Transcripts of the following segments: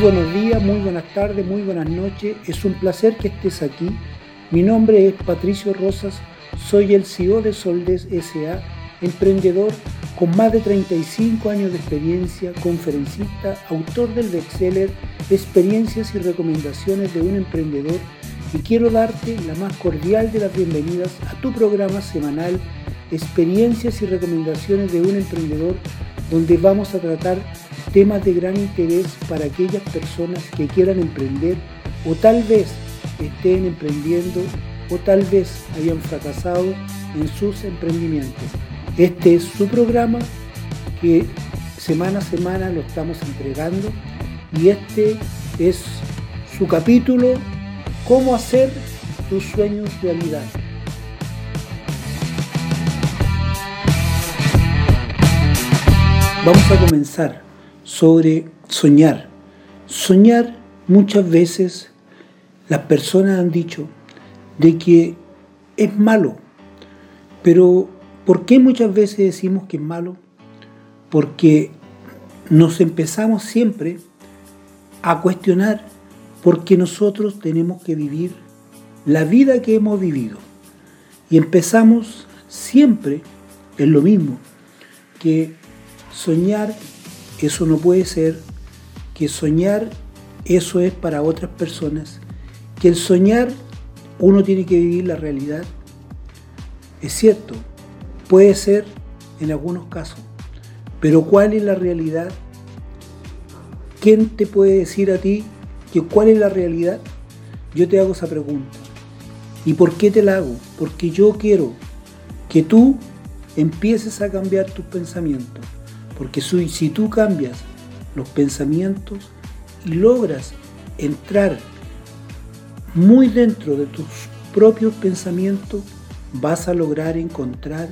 buenos días, muy buenas tardes, muy buenas noches. Es un placer que estés aquí. Mi nombre es Patricio Rosas, soy el CEO de Soldes SA, emprendedor con más de 35 años de experiencia, conferencista, autor del bestseller Experiencias y recomendaciones de un emprendedor y quiero darte la más cordial de las bienvenidas a tu programa semanal Experiencias y recomendaciones de un emprendedor donde vamos a tratar temas de gran interés para aquellas personas que quieran emprender o tal vez estén emprendiendo o tal vez hayan fracasado en sus emprendimientos. Este es su programa que semana a semana lo estamos entregando y este es su capítulo, cómo hacer tus sueños realidad. Vamos a comenzar sobre soñar. Soñar muchas veces las personas han dicho de que es malo, pero ¿por qué muchas veces decimos que es malo? Porque nos empezamos siempre a cuestionar porque nosotros tenemos que vivir la vida que hemos vivido. Y empezamos siempre en lo mismo, que soñar eso no puede ser, que soñar eso es para otras personas, que el soñar uno tiene que vivir la realidad. Es cierto, puede ser en algunos casos, pero ¿cuál es la realidad? ¿Quién te puede decir a ti que cuál es la realidad? Yo te hago esa pregunta. ¿Y por qué te la hago? Porque yo quiero que tú empieces a cambiar tus pensamientos porque si tú cambias los pensamientos y logras entrar muy dentro de tus propios pensamientos, vas a lograr encontrar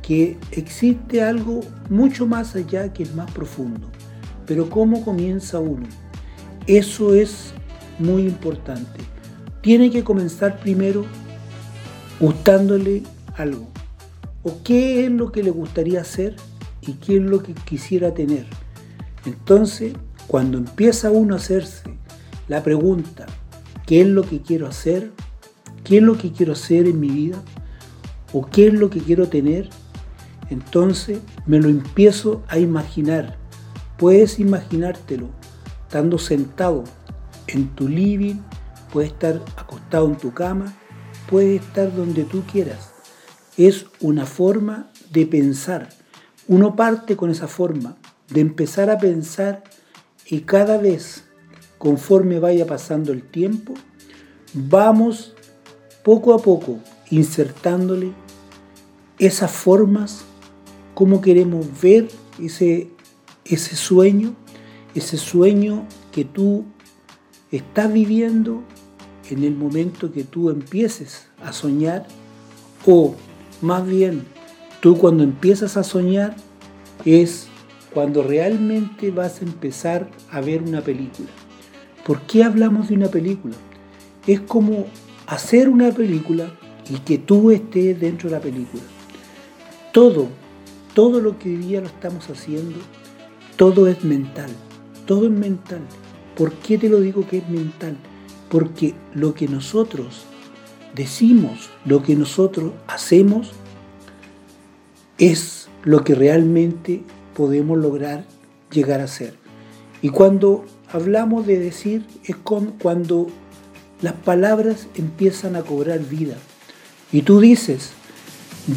que existe algo mucho más allá que es más profundo. Pero ¿cómo comienza uno? Eso es muy importante. Tiene que comenzar primero gustándole algo. ¿O qué es lo que le gustaría hacer? Qué es lo que quisiera tener. Entonces, cuando empieza uno a hacerse la pregunta, ¿qué es lo que quiero hacer? ¿Qué es lo que quiero hacer en mi vida? ¿O qué es lo que quiero tener? Entonces me lo empiezo a imaginar. Puedes imaginártelo estando sentado en tu living, puedes estar acostado en tu cama, puedes estar donde tú quieras. Es una forma de pensar uno parte con esa forma de empezar a pensar y cada vez, conforme vaya pasando el tiempo, vamos poco a poco insertándole esas formas, cómo queremos ver ese, ese sueño, ese sueño que tú estás viviendo en el momento que tú empieces a soñar o más bien Tú cuando empiezas a soñar es cuando realmente vas a empezar a ver una película. ¿Por qué hablamos de una película? Es como hacer una película y que tú estés dentro de la película. Todo, todo lo que hoy día lo estamos haciendo, todo es mental. Todo es mental. ¿Por qué te lo digo que es mental? Porque lo que nosotros decimos, lo que nosotros hacemos, es lo que realmente podemos lograr llegar a ser. Y cuando hablamos de decir es cuando las palabras empiezan a cobrar vida. Y tú dices,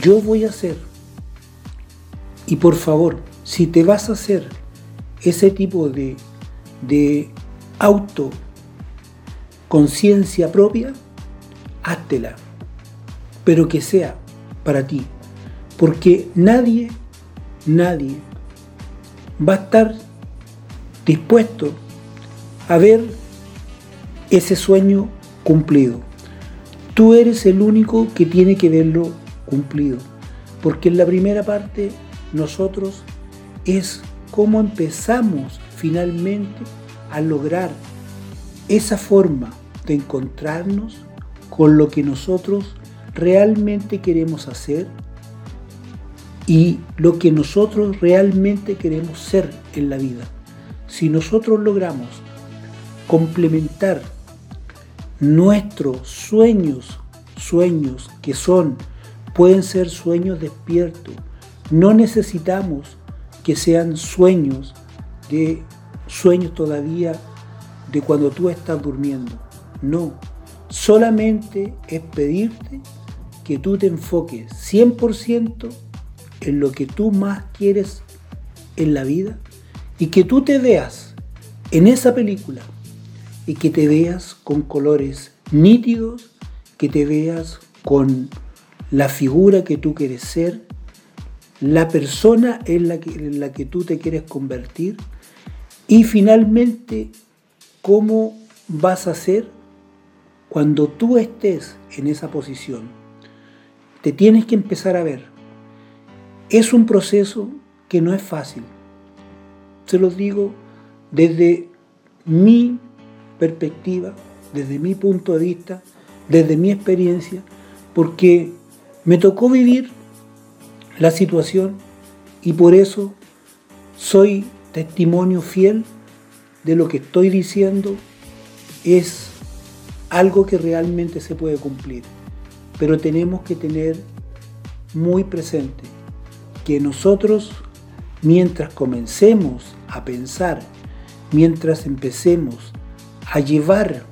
yo voy a hacer. Y por favor, si te vas a hacer ese tipo de, de auto conciencia propia, háztela. Pero que sea para ti, porque nadie, nadie va a estar dispuesto a ver ese sueño cumplido. Tú eres el único que tiene que verlo cumplido. Porque en la primera parte nosotros es cómo empezamos finalmente a lograr esa forma de encontrarnos con lo que nosotros realmente queremos hacer y lo que nosotros realmente queremos ser en la vida. Si nosotros logramos complementar nuestros sueños, sueños que son, pueden ser sueños despiertos. No necesitamos que sean sueños de sueños todavía de cuando tú estás durmiendo. No, solamente es pedirte que tú te enfoques 100% en lo que tú más quieres en la vida y que tú te veas en esa película y que te veas con colores nítidos, que te veas con la figura que tú quieres ser, la persona en la que, en la que tú te quieres convertir y finalmente cómo vas a ser cuando tú estés en esa posición. Te tienes que empezar a ver. Es un proceso que no es fácil. Se los digo desde mi perspectiva, desde mi punto de vista, desde mi experiencia, porque me tocó vivir la situación y por eso soy testimonio fiel de lo que estoy diciendo es algo que realmente se puede cumplir. Pero tenemos que tener muy presente que nosotros, mientras comencemos a pensar, mientras empecemos a llevar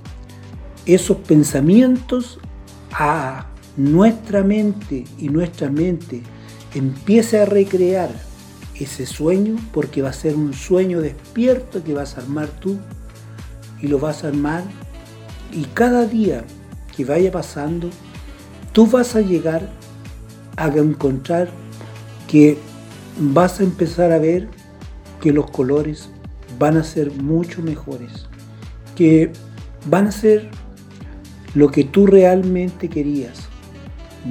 esos pensamientos a nuestra mente y nuestra mente empiece a recrear ese sueño, porque va a ser un sueño despierto que vas a armar tú y lo vas a armar y cada día que vaya pasando, tú vas a llegar a encontrar que vas a empezar a ver que los colores van a ser mucho mejores, que van a ser lo que tú realmente querías,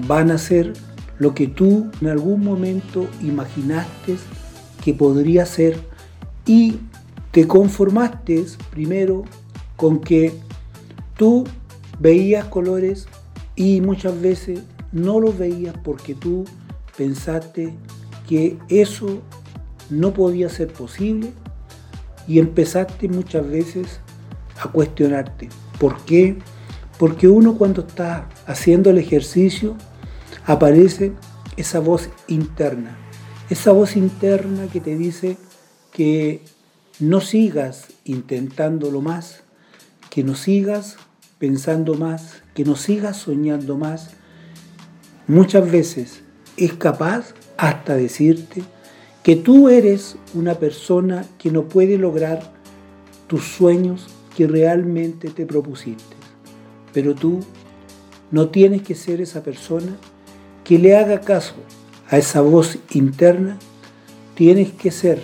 van a ser lo que tú en algún momento imaginaste que podría ser y te conformaste primero con que tú veías colores y muchas veces no los veías porque tú pensaste que eso no podía ser posible y empezaste muchas veces a cuestionarte. ¿Por qué? Porque uno cuando está haciendo el ejercicio aparece esa voz interna, esa voz interna que te dice que no sigas intentándolo más, que no sigas pensando más, que no sigas soñando más, muchas veces es capaz hasta decirte que tú eres una persona que no puede lograr tus sueños que realmente te propusiste. Pero tú no tienes que ser esa persona que le haga caso a esa voz interna, tienes que ser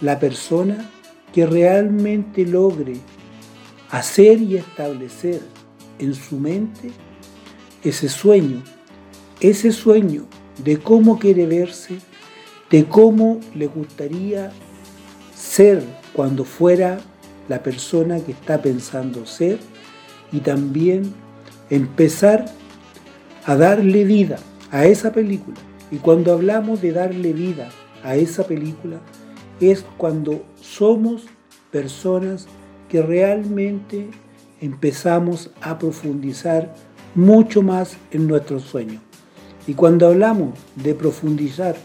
la persona que realmente logre hacer y establecer en su mente ese sueño, ese sueño de cómo quiere verse, de cómo le gustaría ser cuando fuera la persona que está pensando ser y también empezar a darle vida a esa película. Y cuando hablamos de darle vida a esa película, es cuando somos personas que realmente empezamos a profundizar mucho más en nuestros sueños. Y cuando hablamos de profundizar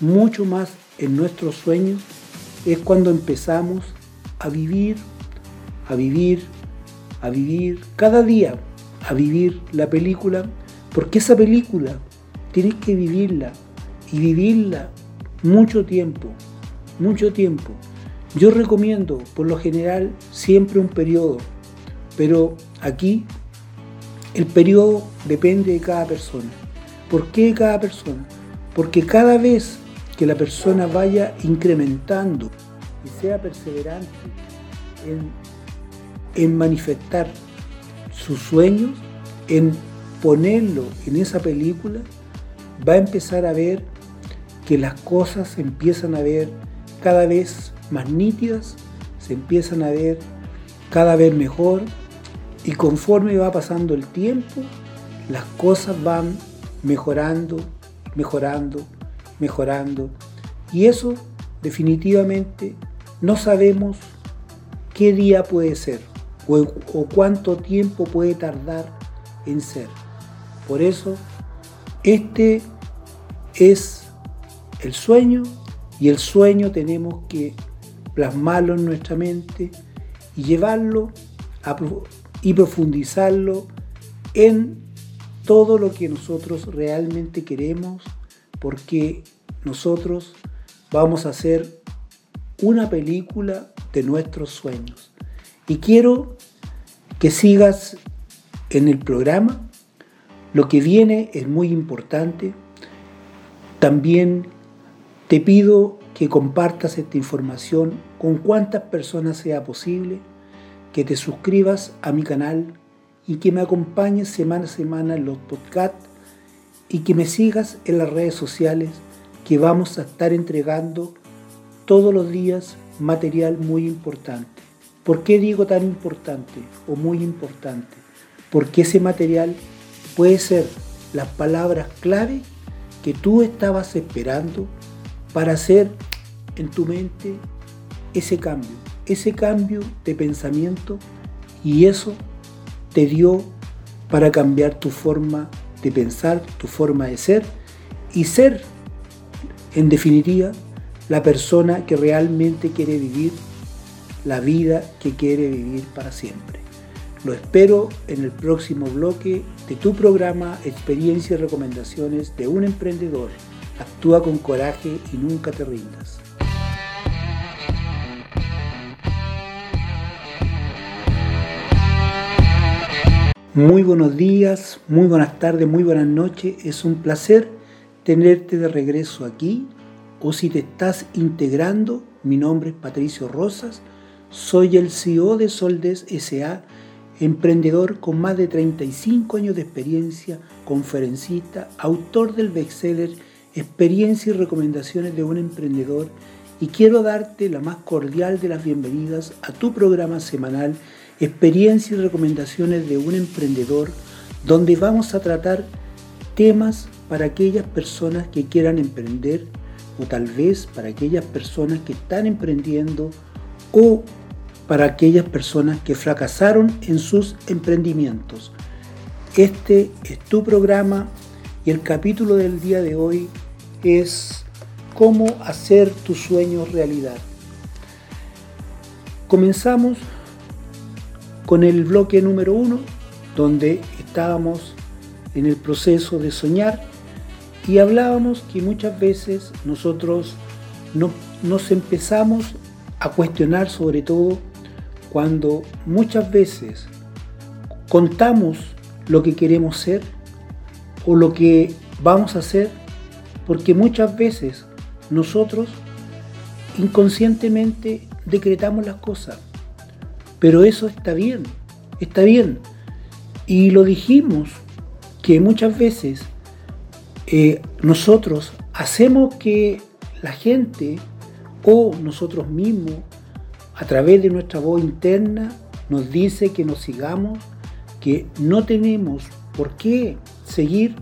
mucho más en nuestros sueños, es cuando empezamos a vivir, a vivir, a vivir cada día, a vivir la película, porque esa película tienes que vivirla y vivirla mucho tiempo, mucho tiempo. Yo recomiendo, por lo general, siempre un periodo, pero aquí el periodo depende de cada persona. ¿Por qué cada persona? Porque cada vez que la persona vaya incrementando y sea perseverante en, manifestar sus sueños, en ponerlo en esa película, va a empezar a ver que las cosas empiezan a ver cada vez más nítidas, se empiezan a ver cada vez mejor y conforme va pasando el tiempo, las cosas van mejorando, mejorando, mejorando. Y eso definitivamente no sabemos qué día puede ser, o, cuánto tiempo puede tardar en ser. Por eso, este es el sueño y el sueño tenemos que plasmarlo en nuestra mente y llevarlo y profundizarlo en todo lo que nosotros realmente queremos porque nosotros vamos a hacer una película de nuestros sueños. Y quiero que sigas en el programa. Lo que viene es muy importante. También te pido que compartas esta información con cuantas personas sea posible, que te suscribas a mi canal y que me acompañes semana a semana en los podcasts y que me sigas en las redes sociales que vamos a estar entregando todos los días material muy importante. ¿Por qué digo tan importante o muy importante? Porque ese material puede ser las palabras clave que tú estabas esperando para hacer en tu mente ese cambio, ese cambio de pensamiento y eso te dio para cambiar tu forma de pensar, tu forma de ser y ser, en definitiva, la persona que realmente quiere vivir la vida que quiere vivir para siempre. Lo espero en el próximo bloque de tu programa Experiencia y Recomendaciones de un Emprendedor. Actúa con coraje y nunca te rindas. Muy buenos días, muy buenas tardes, muy buenas noches. Es un placer tenerte de regreso aquí. O si te estás integrando, mi nombre es Patricio Rosas soy el CEO de Soldes SA, emprendedor con más de 35 años de experiencia, conferencista, autor del bestseller Experiencia y recomendaciones de un emprendedor y quiero darte la más cordial de las bienvenidas a tu programa semanal Experiencia y recomendaciones de un emprendedor donde vamos a tratar temas para aquellas personas que quieran emprender o tal vez para aquellas personas que están emprendiendo o para aquellas personas que fracasaron en sus emprendimientos. Este es tu programa y el capítulo del día de hoy es cómo hacer tus sueños realidad. Comenzamos con el bloque número uno, donde estábamos en el proceso de soñar y hablábamos que muchas veces nosotros no, nos empezamos a cuestionar sobre todo cuando muchas veces contamos lo que queremos ser o lo que vamos a hacer, porque muchas veces nosotros inconscientemente decretamos las cosas. Pero eso está bien, está bien. Y lo dijimos que muchas veces eh, nosotros hacemos que la gente o nosotros mismos a través de nuestra voz interna nos dice que nos sigamos, que no tenemos por qué seguir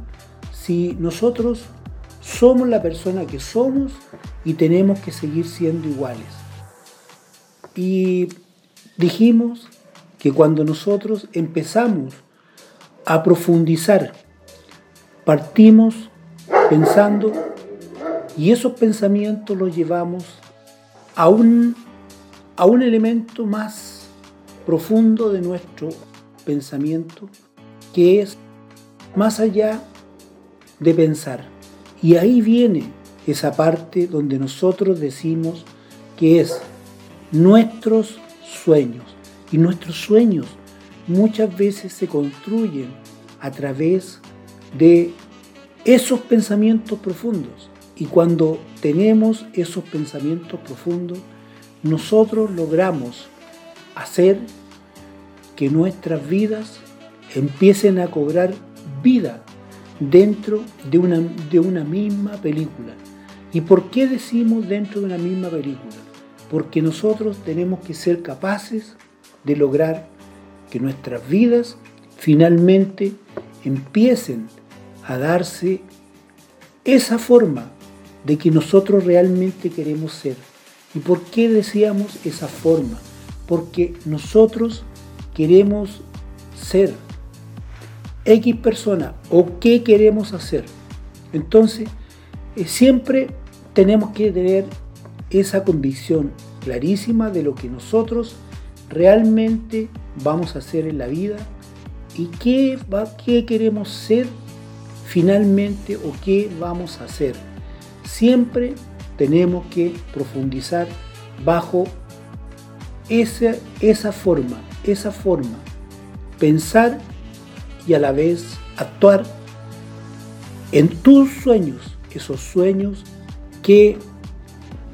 si nosotros somos la persona que somos y tenemos que seguir siendo iguales. Y dijimos que cuando nosotros empezamos a profundizar, partimos pensando y esos pensamientos los llevamos a un a un elemento más profundo de nuestro pensamiento, que es más allá de pensar. Y ahí viene esa parte donde nosotros decimos que es nuestros sueños. Y nuestros sueños muchas veces se construyen a través de esos pensamientos profundos. Y cuando tenemos esos pensamientos profundos, nosotros logramos hacer que nuestras vidas empiecen a cobrar vida dentro de una, de una misma película. ¿Y por qué decimos dentro de una misma película? Porque nosotros tenemos que ser capaces de lograr que nuestras vidas finalmente empiecen a darse esa forma de que nosotros realmente queremos ser. ¿Y por qué decíamos esa forma? Porque nosotros queremos ser, X persona o qué queremos hacer. Entonces, eh, siempre tenemos que tener esa convicción clarísima de lo que nosotros realmente vamos a hacer en la vida y qué, qué queremos ser finalmente o qué vamos a hacer. Siempre tenemos que profundizar bajo esa, esa forma, esa forma, pensar y a la vez actuar en tus sueños, esos sueños que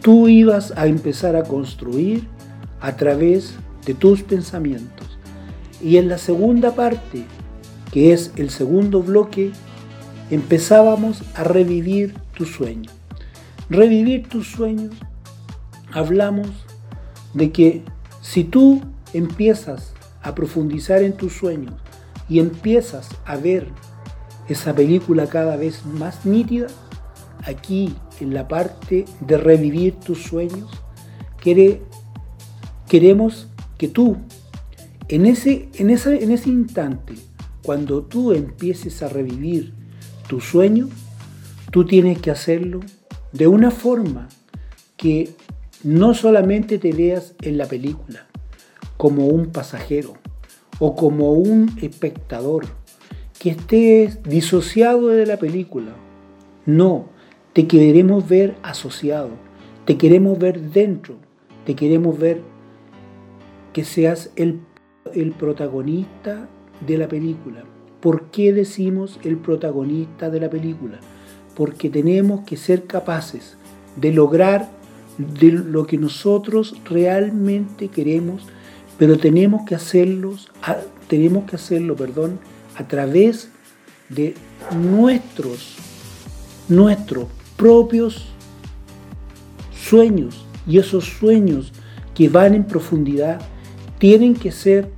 tú ibas a empezar a construir a través de tus pensamientos. Y en la segunda parte, que es el segundo bloque, empezábamos a revivir tu sueño. Revivir tus sueños, hablamos de que si tú empiezas a profundizar en tus sueños y empiezas a ver esa película cada vez más nítida, aquí en la parte de revivir tus sueños, queremos que tú, en ese, en, en ese instante, cuando tú empieces a revivir tu sueño, tú tienes que hacerlo de una forma que no solamente te veas en la película como un pasajero o como un espectador, que estés disociado de la película. No, te queremos ver asociado, te queremos ver dentro, te queremos ver que seas el, el protagonista de la película. ¿Por qué decimos el protagonista de la película? Porque tenemos que ser capaces de lograr de lo que nosotros realmente queremos, pero tenemos que tenemos que hacerlo, perdón, a través de nuestros, nuestros propios sueños. Y esos sueños que van en profundidad tienen que ser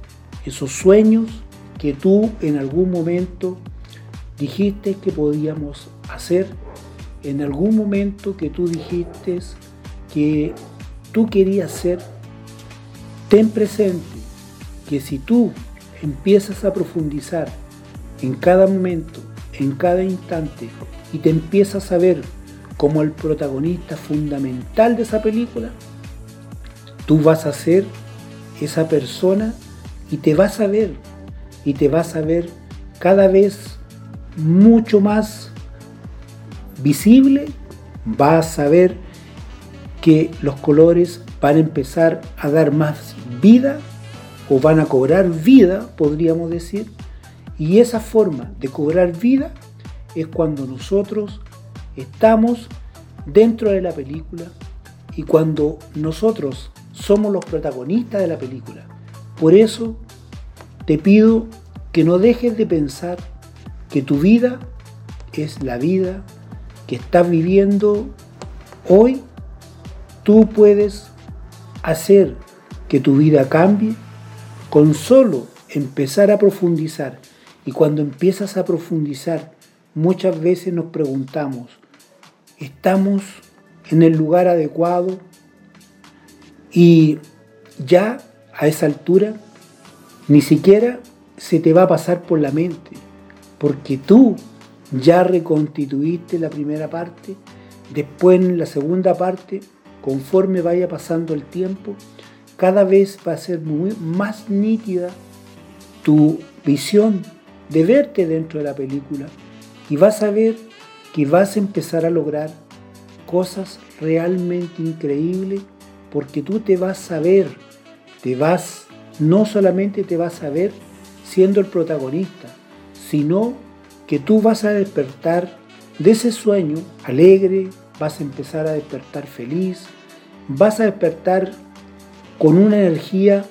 esos sueños que tú en algún momento dijiste que podíamos hacer, en algún momento que tú dijiste que tú querías ser, ten presente que si tú empiezas a profundizar en cada momento, en cada instante, y te empiezas a ver como el protagonista fundamental de esa película, tú vas a ser esa persona y te vas a ver, y te vas a ver cada vez mucho más visible, vas a ver que los colores van a empezar a dar más vida o van a cobrar vida, podríamos decir, y esa forma de cobrar vida es cuando nosotros estamos dentro de la película y cuando nosotros somos los protagonistas de la película. Por eso te pido que no dejes de pensar que tu vida es la vida que estás viviendo hoy. Tú puedes hacer que tu vida cambie con solo empezar a profundizar y cuando empiezas a profundizar, muchas veces nos preguntamos, ¿estamos en el lugar adecuado? Y ya a esa altura, ni siquiera se te va a pasar por la mente, porque tú ya reconstituiste la primera parte, después en la segunda parte, conforme vaya pasando el tiempo, cada vez va a ser más nítida tu visión de verte dentro de la película y vas a ver que vas a empezar a lograr cosas realmente increíbles porque tú te vas a ver, te vas, no solamente te vas a ver siendo el protagonista, sino que tú vas a despertar de ese sueño alegre, vas a empezar a despertar feliz, vas a despertar con una energía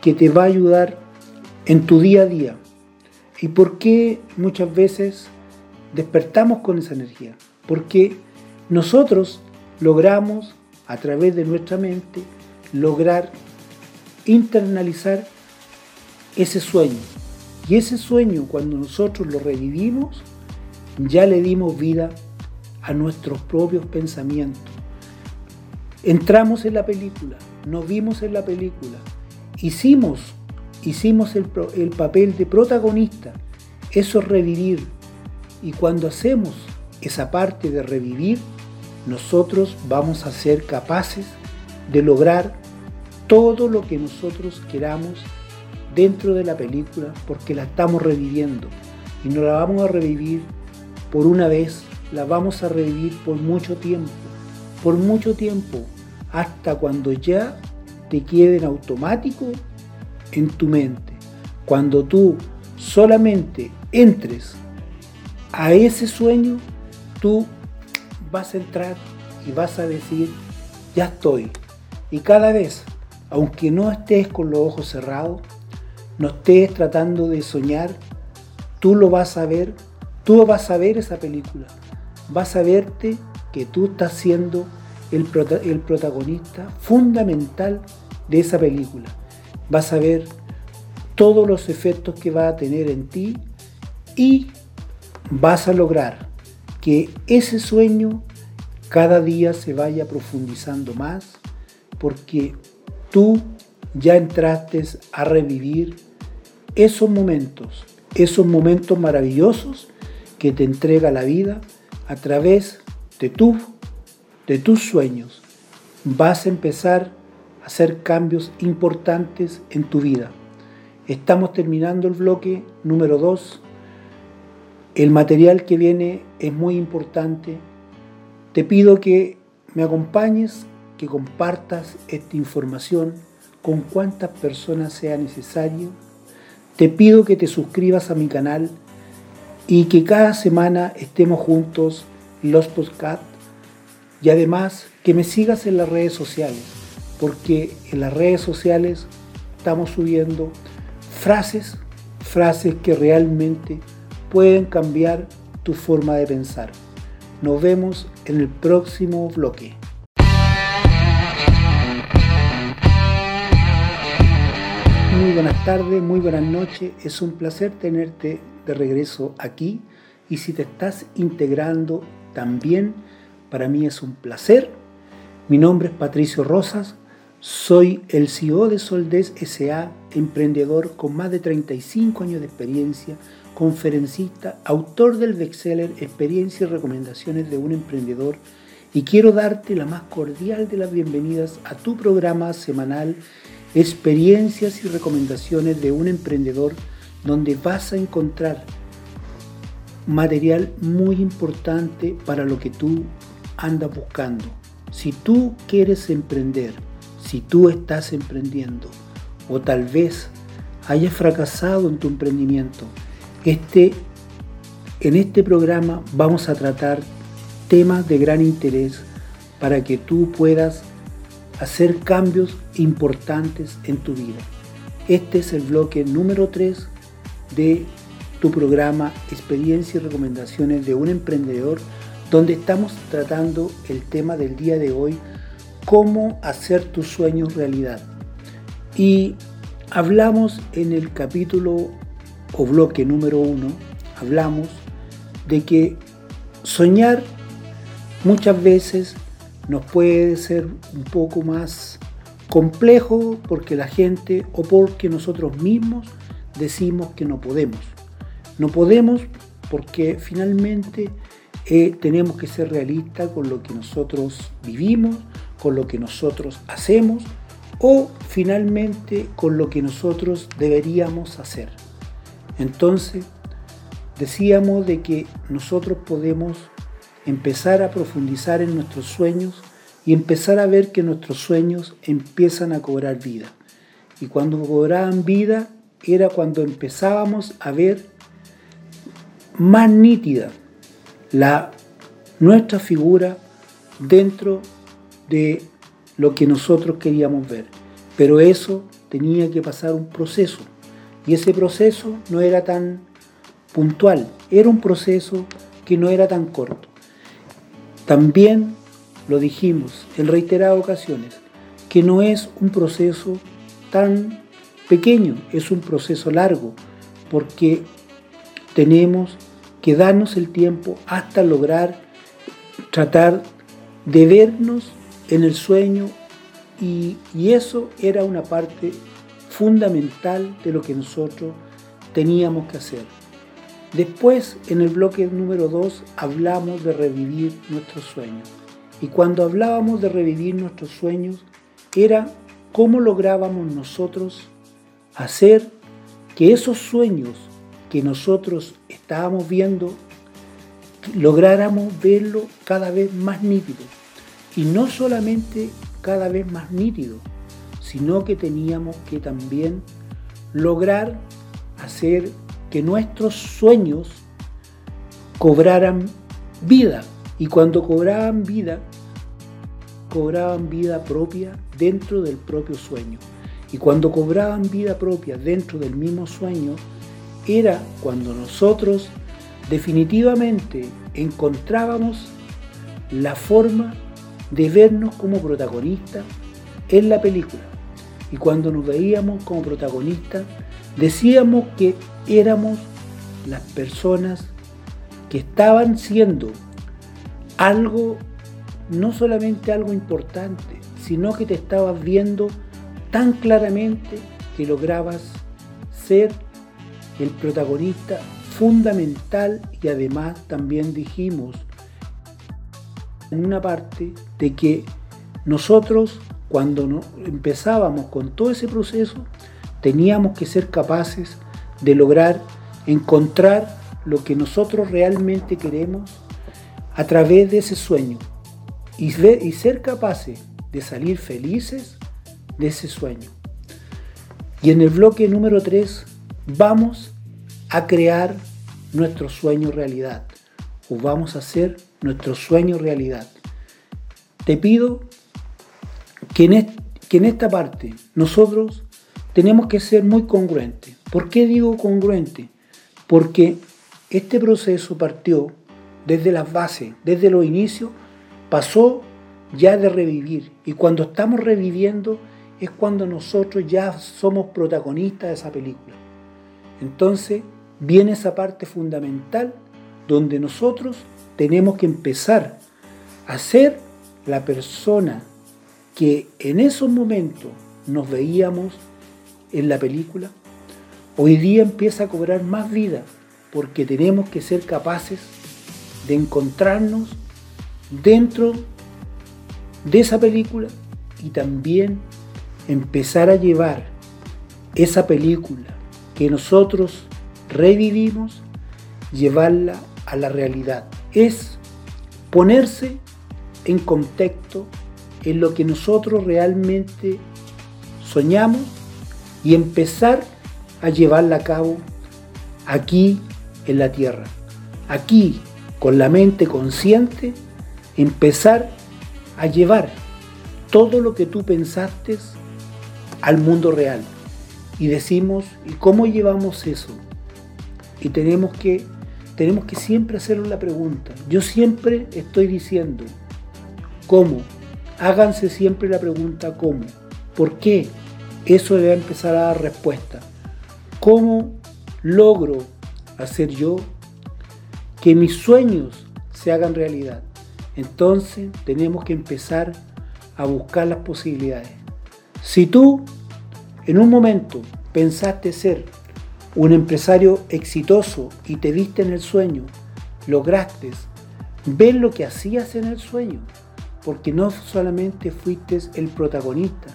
que te va a ayudar en tu día a día. ¿Y por qué muchas veces despertamos con esa energía? Porque nosotros logramos, a través de nuestra mente, lograr internalizar ese sueño. Y ese sueño, cuando nosotros lo revivimos, ya le dimos vida a nuestros propios pensamientos. Entramos en la película, nos vimos en la película, hicimos hicimos el, el papel de protagonista. Eso es revivir. Y cuando hacemos esa parte de revivir, nosotros vamos a ser capaces de lograr todo lo que nosotros queramos dentro de la película porque la estamos reviviendo. Y no la vamos a revivir por una vez, la vamos a revivir por mucho tiempo, por mucho tiempo, hasta cuando ya te quede en automático en tu mente. Cuando tú solamente entres a ese sueño, tú vas a entrar y vas a decir, ya estoy. Y cada vez, aunque no estés con los ojos cerrados, no estés tratando de soñar, tú lo vas a ver, tú vas a ver esa película. Vas a verte que tú estás siendo el, el protagonista fundamental de esa película. Vas a ver todos los efectos que va a tener en ti y vas a lograr que ese sueño cada día se vaya profundizando más porque tú ya entraste a revivir esos momentos, esos momentos maravillosos que te entrega la vida a través de, tu, de tus sueños. Vas a empezar a hacer cambios importantes en tu vida. Estamos terminando el bloque número 2. El material que viene es muy importante. Te pido que me acompañes, que compartas esta información con cuantas personas sea necesario. Te pido que te suscribas a mi canal y que cada semana estemos juntos los podcasts y además que me sigas en las redes sociales, porque en las redes sociales estamos subiendo frases, frases que realmente pueden cambiar tu forma de pensar. Nos vemos en el próximo bloque. Muy buenas tardes, muy buenas noches. Es un placer tenerte de regreso aquí y si te estás integrando también, para mí es un placer. Mi nombre es Patricio Rosas, soy el CEO de Soldes SA, emprendedor con más de 35 años de experiencia, conferencista, autor del bestseller Experiencia y Recomendaciones de un Emprendedor y quiero darte la más cordial de las bienvenidas a tu programa semanal Experiencias y Recomendaciones de un Emprendedor donde vas a encontrar material muy importante para lo que tú andas buscando. Si tú quieres emprender, si tú estás emprendiendo o tal vez hayas fracasado en tu emprendimiento, este, en este programa vamos a tratar temas de gran interés para que tú puedas hacer cambios importantes en tu vida. Este es el bloque número 3 de tu programa Experiencia y Recomendaciones de un Emprendedor, donde estamos tratando el tema del día de hoy, cómo hacer tus sueños realidad. Y hablamos en el capítulo o bloque número uno, hablamos de que soñar muchas veces nos puede ser un poco más complejo porque la gente o porque nosotros mismos decimos que no podemos. No podemos porque finalmente eh, tenemos que ser realistas con lo que nosotros vivimos, con lo que nosotros hacemos o finalmente con lo que nosotros deberíamos hacer. Entonces, decíamos de que nosotros podemos empezar a profundizar en nuestros sueños y empezar a ver que nuestros sueños empiezan a cobrar vida. Y cuando cobraban vida era cuando empezábamos a ver más nítida la, nuestra figura dentro de lo que nosotros queríamos ver. Pero eso tenía que pasar un proceso. Y ese proceso no era tan puntual, era un proceso que no era tan corto. También lo dijimos en reiteradas ocasiones, que no es un proceso tan pequeño, es un proceso largo, porque tenemos que darnos el tiempo hasta lograr tratar de vernos en el sueño y, y eso era una parte fundamental de lo que nosotros teníamos que hacer. Después, en el bloque número 2, hablamos de revivir nuestros sueños. Y cuando hablábamos de revivir nuestros sueños, era cómo lográbamos nosotros hacer que esos sueños que nosotros estábamos viendo, lográramos verlo cada vez más nítido. Y no solamente cada vez más nítido, sino que teníamos que también lograr hacer que nuestros sueños cobraran vida. Y cuando cobraban vida, cobraban vida propia dentro del propio sueño. Y cuando cobraban vida propia dentro del mismo sueño, era cuando nosotros definitivamente encontrábamos la forma de vernos como protagonistas en la película. Y cuando nos veíamos como protagonistas, decíamos que éramos las personas que estaban siendo algo, no solamente algo importante, sino que te estabas viendo tan claramente que lograbas ser el protagonista fundamental y además también dijimos en una parte de que nosotros cuando empezábamos con todo ese proceso teníamos que ser capaces de lograr encontrar lo que nosotros realmente queremos a través de ese sueño y, y ser capaces de salir felices de ese sueño. Y en el bloque número 3 vamos a crear nuestro sueño realidad o vamos a hacer nuestro sueño realidad. Te pido que en, que en esta parte nosotros tenemos que ser muy congruentes. ¿Por qué digo congruente? Porque este proceso partió desde las bases, desde los inicios, pasó ya de revivir. Y cuando estamos reviviendo es cuando nosotros ya somos protagonistas de esa película. Entonces viene esa parte fundamental donde nosotros tenemos que empezar a ser la persona que en esos momentos nos veíamos en la película, hoy día empieza a cobrar más vida porque tenemos que ser capaces de encontrarnos dentro de esa película y también empezar a llevar esa película que nosotros revivimos, llevarla a la realidad. Es ponerse en contexto en lo que nosotros realmente soñamos y empezar a llevarla a cabo aquí en la tierra. Aquí, con la mente consciente, empezar a llevar todo lo que tú pensaste al mundo real. Y decimos, ¿y cómo llevamos eso? Y tenemos que, tenemos que siempre hacernos la pregunta. Yo siempre estoy diciendo, ¿cómo? Háganse siempre la pregunta, ¿cómo? ¿Por qué? Eso debe empezar a dar respuesta. ¿Cómo logro hacer yo que mis sueños se hagan realidad? Entonces tenemos que empezar a buscar las posibilidades. Si tú en un momento pensaste ser un empresario exitoso y te viste en el sueño, lograste ver lo que hacías en el sueño, porque no solamente fuiste el protagonista,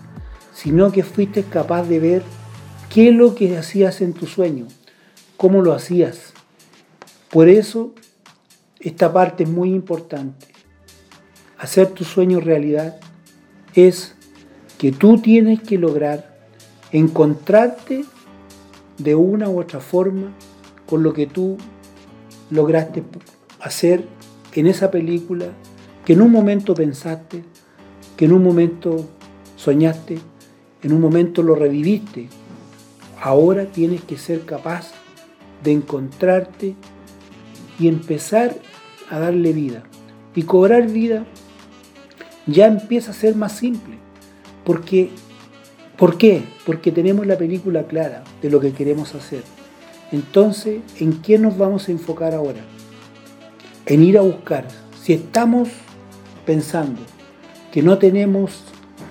sino que fuiste capaz de ver qué es lo que hacías en tu sueño, cómo lo hacías. Por eso esta parte es muy importante. Hacer tu sueño realidad es que tú tienes que lograr encontrarte de una u otra forma con lo que tú lograste hacer en esa película que en un momento pensaste, que en un momento soñaste, en un momento lo reviviste. Ahora tienes que ser capaz de encontrarte y empezar a darle vida. Y cobrar vida ya empieza a ser más simple. Porque, ¿Por qué? Porque tenemos la película clara de lo que queremos hacer. Entonces, ¿en qué nos vamos a enfocar ahora? En ir a buscar. Si estamos pensando que no tenemos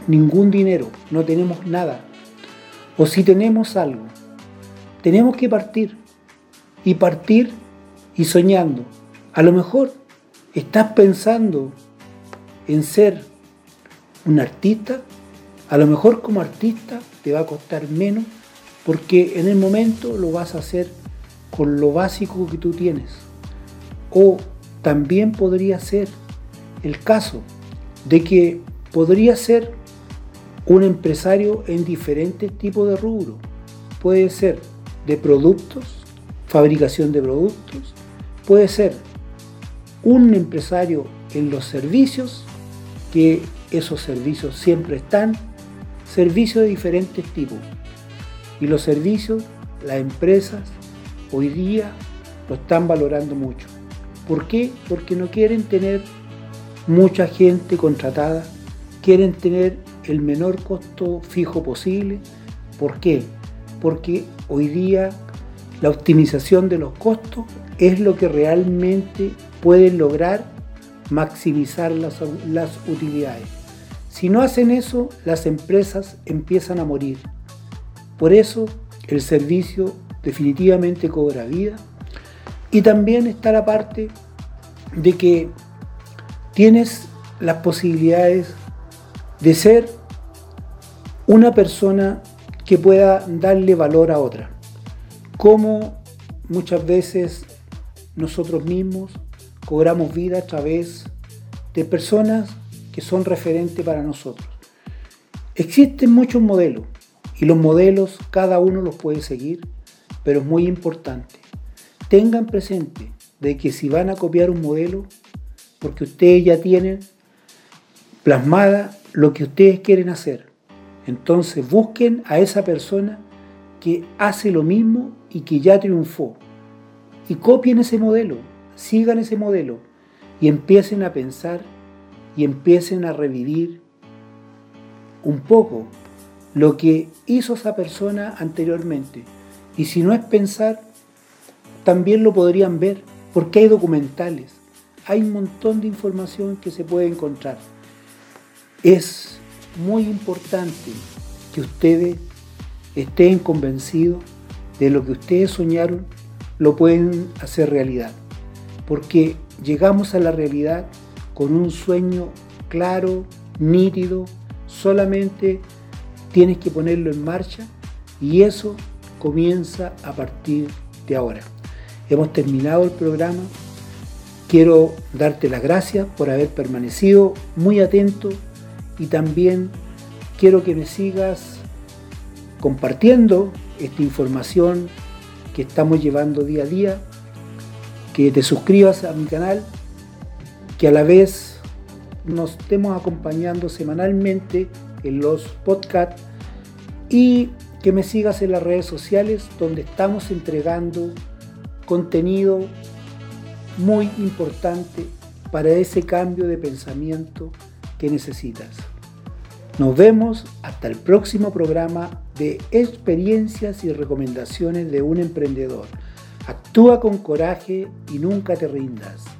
ningún dinero, no tenemos nada, o si tenemos algo, tenemos que partir y partir y soñando. A lo mejor estás pensando en ser un artista, a lo mejor como artista te va a costar menos porque en el momento lo vas a hacer con lo básico que tú tienes. O también podría ser el caso de que podría ser un empresario en diferentes tipos de rubros. Puede ser de productos, fabricación de productos, puede ser un empresario en los servicios, que esos servicios siempre están, servicios de diferentes tipos. Y los servicios, las empresas, hoy día lo están valorando mucho. ¿Por qué? Porque no quieren tener mucha gente contratada, quieren tener el menor costo fijo posible. ¿Por qué? Porque hoy día la optimización de los costos es lo que realmente puede lograr maximizar las, las utilidades. Si no hacen eso, las empresas empiezan a morir. Por eso el servicio definitivamente cobra vida. Y también está la parte de que tienes las posibilidades de ser una persona que pueda darle valor a otra. Como muchas veces nosotros mismos cobramos vida a través de personas que son referentes para nosotros. Existen muchos modelos y los modelos cada uno los puede seguir, pero es muy importante. Tengan presente de que si van a copiar un modelo, porque ustedes ya tienen plasmada lo que ustedes quieren hacer. Entonces busquen a esa persona que hace lo mismo y que ya triunfó. Y copien ese modelo, sigan ese modelo y empiecen a pensar y empiecen a revivir un poco lo que hizo esa persona anteriormente. Y si no es pensar, también lo podrían ver, porque hay documentales, hay un montón de información que se puede encontrar. Es muy importante que ustedes estén convencidos de lo que ustedes soñaron, lo pueden hacer realidad. Porque llegamos a la realidad con un sueño claro, nítido, solamente tienes que ponerlo en marcha y eso comienza a partir de ahora. Hemos terminado el programa. Quiero darte las gracias por haber permanecido muy atento y también quiero que me sigas compartiendo esta información que estamos llevando día a día, que te suscribas a mi canal, que a la vez nos estemos acompañando semanalmente en los podcasts y que me sigas en las redes sociales donde estamos entregando contenido muy importante para ese cambio de pensamiento que necesitas. Nos vemos hasta el próximo programa de experiencias y recomendaciones de un emprendedor. Actúa con coraje y nunca te rindas.